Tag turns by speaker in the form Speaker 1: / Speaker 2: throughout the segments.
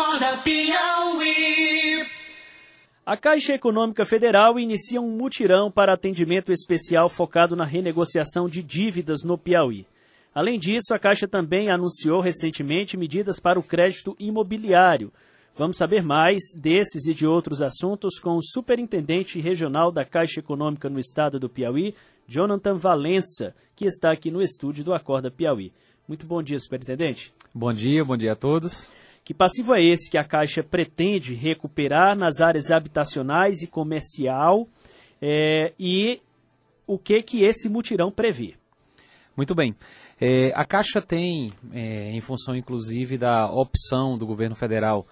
Speaker 1: Acorda Piauí.
Speaker 2: A Caixa Econômica Federal inicia um mutirão para atendimento especial focado na renegociação de dívidas no Piauí. Além disso, a Caixa também anunciou recentemente medidas para o crédito imobiliário. Vamos saber mais desses e de outros assuntos com o superintendente regional da Caixa Econômica no estado do Piauí, Jonathan Valença, que está aqui no estúdio do Acorda Piauí. Muito bom dia, superintendente.
Speaker 3: Bom dia, bom dia a todos.
Speaker 2: Que passivo é esse que a Caixa pretende recuperar nas áreas habitacionais e comercial é, e o que que esse mutirão prevê?
Speaker 3: Muito bem. É, a Caixa tem, é, em função inclusive da opção do governo federal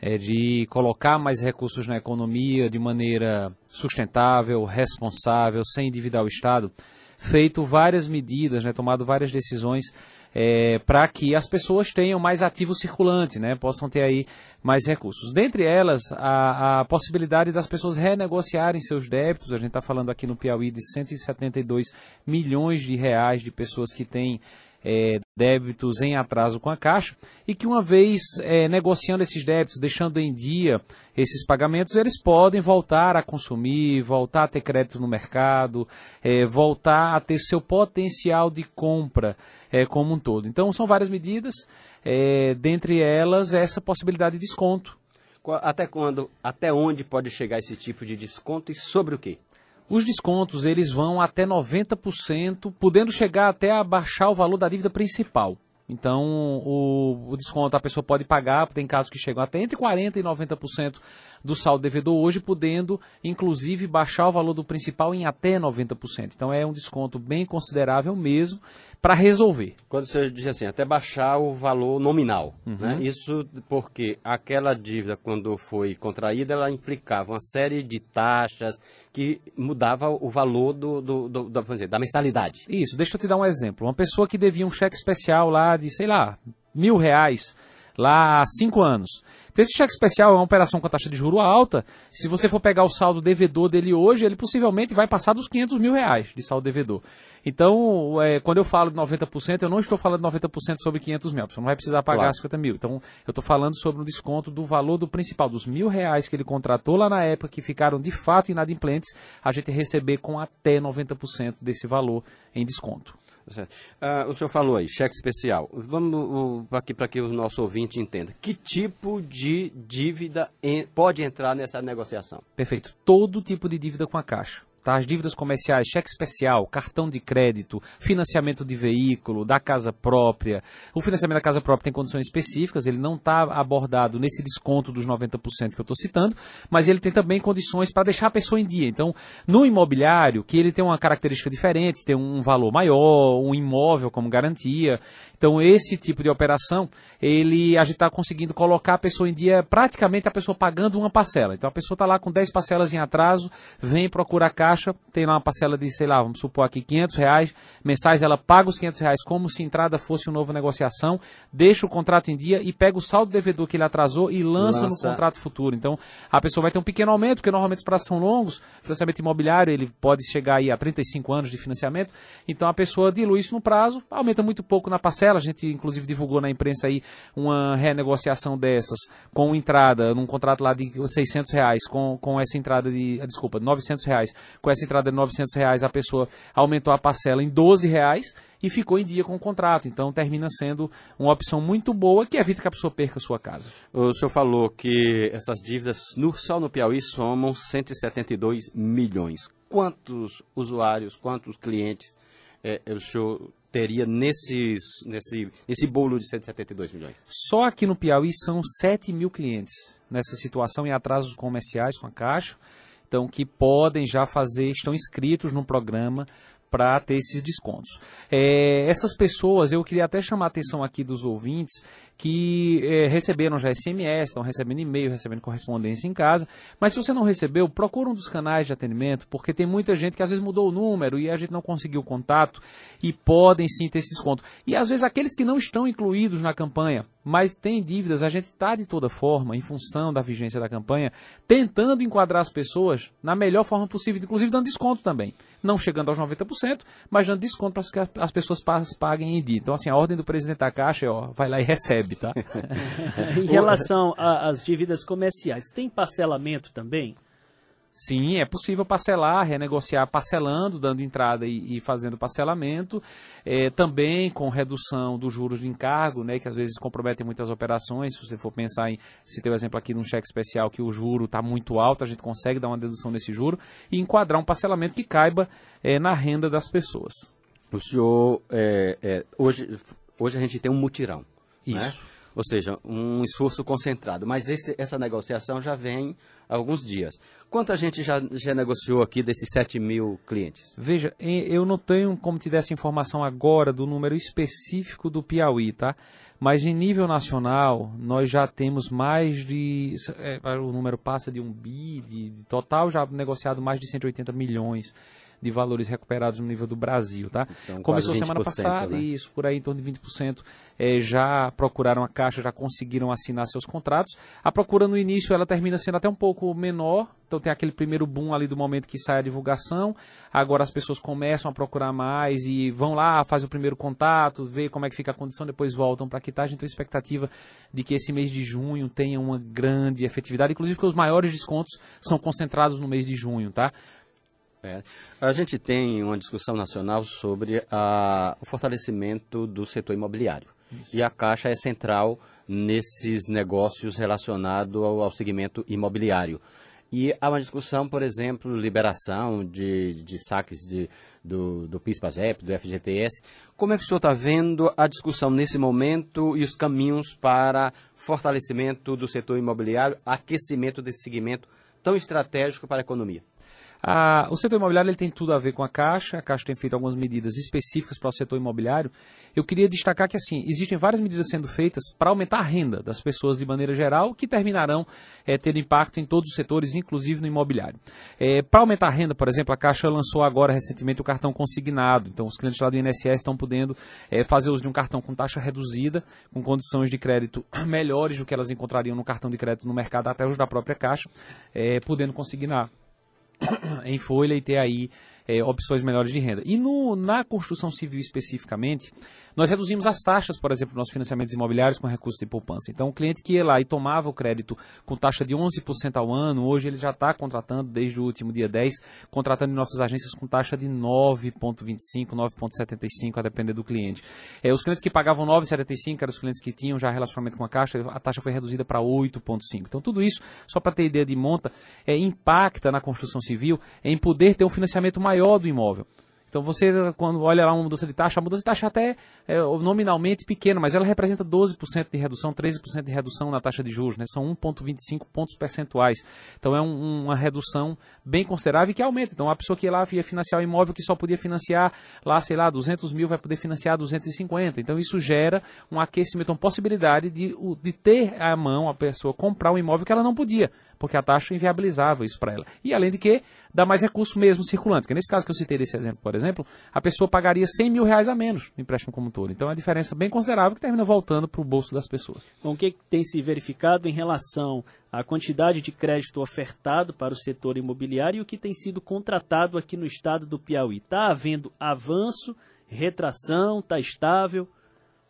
Speaker 3: é, de colocar mais recursos na economia de maneira sustentável, responsável, sem endividar o Estado, feito várias medidas, né, tomado várias decisões é, para que as pessoas tenham mais ativo circulante, né, possam ter aí mais recursos. Dentre elas, a, a possibilidade das pessoas renegociarem seus débitos, a gente está falando aqui no Piauí de 172 milhões de reais de pessoas que têm é, débitos em atraso com a Caixa e que uma vez é, negociando esses débitos, deixando em dia esses pagamentos, eles podem voltar a consumir, voltar a ter crédito no mercado, é, voltar a ter seu potencial de compra é, como um todo. Então são várias medidas, é, dentre elas essa possibilidade de desconto.
Speaker 4: Até quando, até onde pode chegar esse tipo de desconto e sobre o quê?
Speaker 3: Os descontos eles vão até 90%, podendo chegar até a baixar o valor da dívida principal. Então, o, o, desconto a pessoa pode pagar, tem casos que chegam até entre 40% e 90% do saldo devedor hoje, podendo, inclusive, baixar o valor do principal em até 90%. Então, é um desconto bem considerável mesmo para resolver.
Speaker 4: Quando você diz assim, até baixar o valor nominal, uhum. né? isso porque aquela dívida, quando foi contraída, ela implicava uma série de taxas que mudava o valor do, do, do, do dizer, da mensalidade.
Speaker 3: Isso, deixa eu te dar um exemplo. Uma pessoa que devia um cheque especial lá de, sei lá, mil reais, lá há cinco anos. Então, esse cheque especial é uma operação com a taxa de juro alta. Se você for pegar o saldo devedor dele hoje, ele possivelmente vai passar dos 500 mil reais de saldo devedor. Então, é, quando eu falo de 90%, eu não estou falando de 90% sobre 500 mil. Você não vai precisar pagar claro. 50 mil. Então, eu estou falando sobre um desconto do valor do principal, dos mil reais que ele contratou lá na época, que ficaram de fato inadimplentes, a gente receber com até 90% desse valor em desconto.
Speaker 4: Uh, o senhor falou aí, cheque especial. Vamos aqui para que o nosso ouvinte entenda. Que tipo de dívida pode entrar nessa negociação?
Speaker 3: Perfeito. Todo tipo de dívida com a Caixa. Tá? As dívidas comerciais, cheque especial, cartão de crédito, financiamento de veículo, da casa própria. O financiamento da casa própria tem condições específicas, ele não está abordado nesse desconto dos 90% que eu estou citando, mas ele tem também condições para deixar a pessoa em dia. Então, no imobiliário, que ele tem uma característica diferente, tem um valor maior, um imóvel como garantia. Então, esse tipo de operação, ele a gente está conseguindo colocar a pessoa em dia, praticamente a pessoa pagando uma parcela. Então, a pessoa está lá com 10 parcelas em atraso, vem procurar a caixa, tem lá uma parcela de, sei lá, vamos supor aqui, 500 reais mensais, ela paga os 500 reais como se entrada fosse uma nova negociação, deixa o contrato em dia e pega o saldo devedor que ele atrasou e lança, lança. no contrato futuro. Então, a pessoa vai ter um pequeno aumento, porque normalmente os prazos são longos, financiamento imobiliário, ele pode chegar aí a 35 anos de financiamento, então a pessoa dilui isso no prazo, aumenta muito pouco na parcela, a gente inclusive divulgou na imprensa aí uma renegociação dessas com entrada num contrato lá de 600 reais, com, com essa entrada de, ah, desculpa, 900 reais, com essa entrada de 900 reais a pessoa aumentou a parcela em 12 reais e ficou em dia com o contrato. Então termina sendo uma opção muito boa que evita que a pessoa perca a sua casa.
Speaker 4: O senhor falou que essas dívidas no, só no Piauí somam 172 milhões. Quantos usuários, quantos clientes é, o senhor teria nesses, nesse, nesse bolo de 172 milhões?
Speaker 3: Só aqui no Piauí são 7 mil clientes nessa situação em atrasos comerciais com a Caixa, então que podem já fazer, estão inscritos no programa para ter esses descontos. É, essas pessoas, eu queria até chamar a atenção aqui dos ouvintes que é, receberam já SMS, estão recebendo e-mail, recebendo correspondência em casa, mas se você não recebeu, procura um dos canais de atendimento, porque tem muita gente que às vezes mudou o número e a gente não conseguiu o contato e podem sim ter esse desconto. E às vezes aqueles que não estão incluídos na campanha, Mas tem dívidas, a gente está de toda forma, em função da vigência da campanha, tentando enquadrar as pessoas na melhor forma possível, inclusive dando desconto também. Não chegando aos 90%, mas dando desconto para que as pessoas paguem em dia. Então, assim, a ordem do presidente da Caixa é, ó, vai lá e recebe, tá?
Speaker 2: em relação às dívidas comerciais, tem parcelamento também?
Speaker 3: Sim, é possível parcelar, renegociar parcelando, dando entrada e, e fazendo parcelamento. É, também com redução dos juros de encargo, né, que às vezes comprometem muitas operações. Se você for pensar em, se tem o exemplo aqui de um cheque especial que o juro está muito alto, a gente consegue dar uma dedução nesse juro e enquadrar um parcelamento que caiba é, na renda das pessoas.
Speaker 4: O senhor, é, é hoje, hoje a gente tem um mutirão.
Speaker 3: Isso.
Speaker 4: Né? Ou seja, um esforço concentrado. Mas esse, essa negociação já vem há alguns dias. Quanto a gente já, já negociou aqui desses 7 mil clientes?
Speaker 3: Veja, eu não tenho como te dar essa informação agora do número específico do Piauí, tá? Mas em nível nacional, nós já temos mais de. É, o número passa de um bi, de, de total já negociado mais de 180 milhões de valores recuperados no nível do Brasil, tá? Então, Começou semana passada, né? isso, por aí em torno de 20% é, já procuraram a Caixa, já conseguiram assinar seus contratos. A procura no início, ela termina sendo até um pouco menor, então tem aquele primeiro boom ali do momento que sai a divulgação, agora as pessoas começam a procurar mais e vão lá, fazem o primeiro contato, vê como é que fica a condição, depois voltam para a quitagem, então a expectativa de que esse mês de junho tenha uma grande efetividade, inclusive que os maiores descontos são concentrados no mês de junho, tá?
Speaker 4: É. A gente tem uma discussão nacional sobre a, o fortalecimento do setor imobiliário. Isso. E a Caixa é central nesses negócios relacionados ao, ao segmento imobiliário. E há uma discussão, por exemplo, liberação de, de saques de, do, do PIS-PASEP, do FGTS. Como é que o senhor está vendo a discussão nesse momento e os caminhos para fortalecimento do setor imobiliário, aquecimento desse segmento tão estratégico para a economia?
Speaker 3: Ah, o setor imobiliário ele tem tudo a ver com a Caixa, a Caixa tem feito algumas medidas específicas para o setor imobiliário. Eu queria destacar que assim existem várias medidas sendo feitas para aumentar a renda das pessoas de maneira geral, que terminarão é, tendo impacto em todos os setores, inclusive no imobiliário. É, para aumentar a renda, por exemplo, a Caixa lançou agora recentemente o cartão consignado. Então, os clientes lá do INSS estão podendo é, fazer uso de um cartão com taxa reduzida, com condições de crédito melhores do que elas encontrariam no cartão de crédito no mercado, até os da própria Caixa, podendo consignar em folha e ter aí é, opções melhores de renda. E no, na construção civil especificamente, nós reduzimos as taxas, por exemplo, nos financiamentos imobiliários com recursos de poupança. Então, o cliente que ia lá e tomava o crédito com taxa de 11% ao ano, hoje ele já está contratando, desde o último dia 10, contratando em nossas agências com taxa de 9,25%, 9,75%, a depender do cliente. É, os clientes que pagavam 9,75% eram os clientes que tinham já relacionamento com a Caixa, a taxa foi reduzida para 8,5%. Então, tudo isso, só para ter ideia de monta, é, impacta na construção civil em poder ter um financiamento maior do imóvel. Então você, quando olha lá uma mudança de taxa, a mudança de taxa até é nominalmente pequena, mas ela representa 12% de redução, 13% de redução na taxa de juros, né? São 1,25 pontos percentuais. Então é um, uma redução bem considerável que aumenta. Então a pessoa que ia lá ia financiar o imóvel que só podia financiar lá, sei lá, 200 mil, vai poder financiar 250. Então isso gera um aquecimento, uma possibilidade de, de ter à mão a pessoa comprar um imóvel que ela não podia porque a taxa inviabilizava isso para ela. E além de que, dá mais recurso mesmo circulante. Que nesse caso que eu citei desse exemplo, por exemplo, a pessoa pagaria 100 mil reais a menos no empréstimo como todo. Então é uma diferença bem considerável que termina voltando para o bolso das pessoas.
Speaker 2: Bom, o que tem se verificado em relação à quantidade de crédito ofertado para o setor imobiliário e o que tem sido contratado aqui no estado do Piauí? Está havendo avanço, retração, está estável?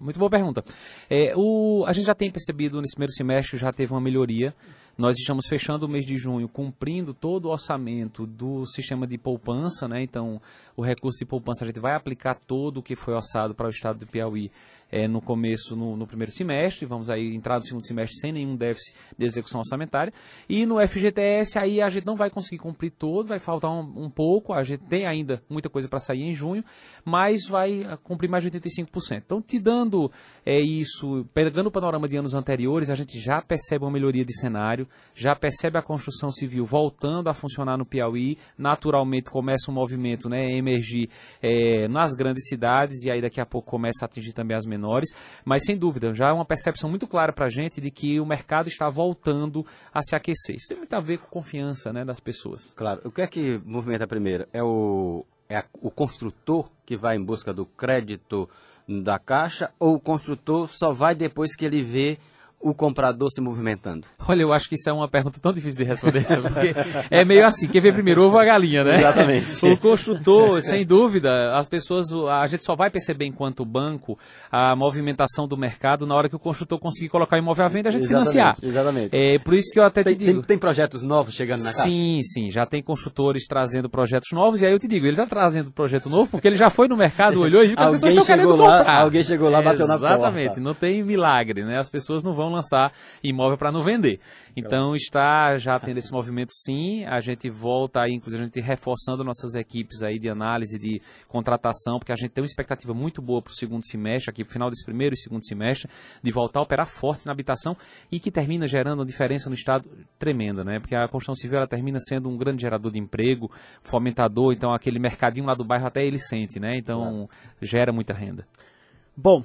Speaker 3: Muito boa pergunta. É, o, a gente já tem percebido nesse primeiro semestre, já teve uma melhoria nós estamos fechando o mês de junho cumprindo todo o orçamento do sistema de poupança, né? Então, o recurso de poupança a gente vai aplicar todo o que foi orçado para o estado de Piauí é, no começo, no, no, primeiro semestre, vamos aí entrar no segundo semestre sem nenhum déficit de execução orçamentária. E no FGTS, aí a gente não vai conseguir cumprir todo, vai faltar um, um pouco, a gente tem ainda muita coisa para sair em junho, mas vai ah, cumprir mais de 85%. Então, te dando é, isso, pegando o panorama de anos anteriores, a gente já percebe uma melhoria de cenário, já percebe a construção civil voltando a funcionar no Piauí, naturalmente começa um movimento né, emergir é, nas grandes cidades, e aí daqui a pouco começa a atingir também as menores menores, mas sem dúvida, já é uma percepção muito clara para a gente de que o mercado está voltando a se aquecer. Isso tem muito a ver com confiança né, das pessoas.
Speaker 4: Claro. O que é que movimenta primeiro? É o, é o construtor que vai em busca do crédito da Caixa ou o construtor só vai depois que ele vê o comprador se movimentando?
Speaker 3: Olha, eu acho que isso é uma pergunta tão difícil de responder, é meio assim, quem vê primeiro ovo a galinha, né?
Speaker 4: Exatamente.
Speaker 3: O construtor, sem dúvida, as pessoas, a gente só vai perceber enquanto banco a movimentação do mercado na hora que o construtor conseguir colocar o imóvel à venda e a gente
Speaker 4: Exatamente,
Speaker 3: financiar.
Speaker 4: exatamente.
Speaker 3: É por isso que eu até
Speaker 4: Tem,
Speaker 3: te digo.
Speaker 4: tem- tem projetos novos chegando na Caixa?
Speaker 3: Sim, sim, já tem construtores trazendo projetos novos, e aí eu te digo, ele está trazendo projeto novo porque ele já foi no mercado, olhou e viu que as
Speaker 4: Alguém
Speaker 3: pessoas estão querendo
Speaker 4: chegou lá-
Speaker 3: comprar.
Speaker 4: alguém chegou lá, bateu na porta.
Speaker 3: Exatamente, não tem milagre, né? As pessoas não vão lançar imóvel para não vender. Então está já tendo esse movimento sim, a gente volta aí, inclusive a gente reforçando nossas equipes aí de análise, de contratação, porque a gente tem uma expectativa muito boa para o segundo semestre, aqui para o final desse primeiro e segundo semestre, de voltar a operar forte na habitação e que termina gerando uma diferença no Estado tremenda, né? Porque a construção civil ela termina sendo um grande gerador de emprego, fomentador, então aquele mercadinho lá do bairro até ele sente, né? Então gera muita renda.
Speaker 2: Bom,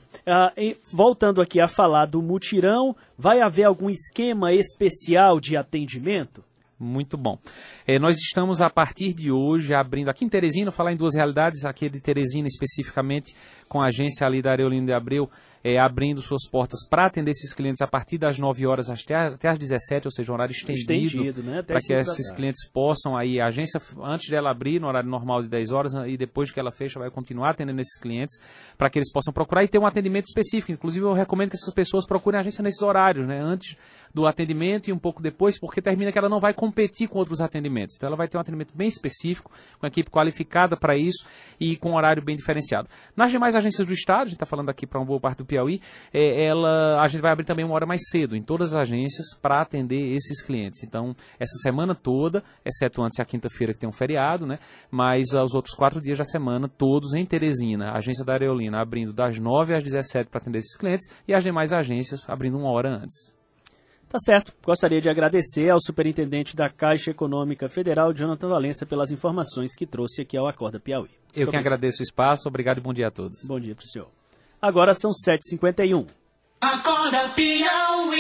Speaker 2: e voltando aqui a falar do mutirão, vai haver algum esquema especial de atendimento?
Speaker 3: Muito bom. Eh, nós estamos a partir de hoje abrindo aqui em Teresina, falar em duas realidades, aqui de Teresina especificamente, com a agência ali da Areolino de Abreu, eh, abrindo suas portas para atender esses clientes a partir das 9 horas até, até as 17, ou seja, um horário estendido,
Speaker 2: Estendido, né?
Speaker 3: Para que esses
Speaker 2: tarde.
Speaker 3: clientes possam aí, a agência, antes dela abrir no horário normal de 10 horas e depois que ela fecha, vai continuar atendendo esses clientes, para que eles possam procurar e ter um atendimento específico. Inclusive, eu recomendo que essas pessoas procurem a agência nesses horários, né? Antes do atendimento e um pouco depois, porque termina que ela não vai competir com outros atendimentos. Então, ela vai ter um atendimento bem específico, com equipe qualificada para isso e com um horário bem diferenciado. Nas demais agências do Estado, a gente está falando aqui para uma boa parte do Piauí, é, ela, a gente vai abrir também uma hora mais cedo em todas as agências para atender esses clientes. Então, essa semana toda, exceto antes a quinta-feira que tem um feriado, né? Mas ah, os outros quatro dias da semana, todos em Teresina, a agência da Areolina abrindo das 9 às 17 para atender esses clientes e as demais agências abrindo uma hora antes.
Speaker 2: Tá certo. Gostaria de agradecer ao superintendente da Caixa Econômica Federal, Jonathan Valença, pelas informações que trouxe aqui ao Acorda Piauí.
Speaker 3: Eu que agradeço o espaço, obrigado e bom dia a todos.
Speaker 2: Bom dia para o senhor. Agora são 7h51.
Speaker 1: Acorda Piauí.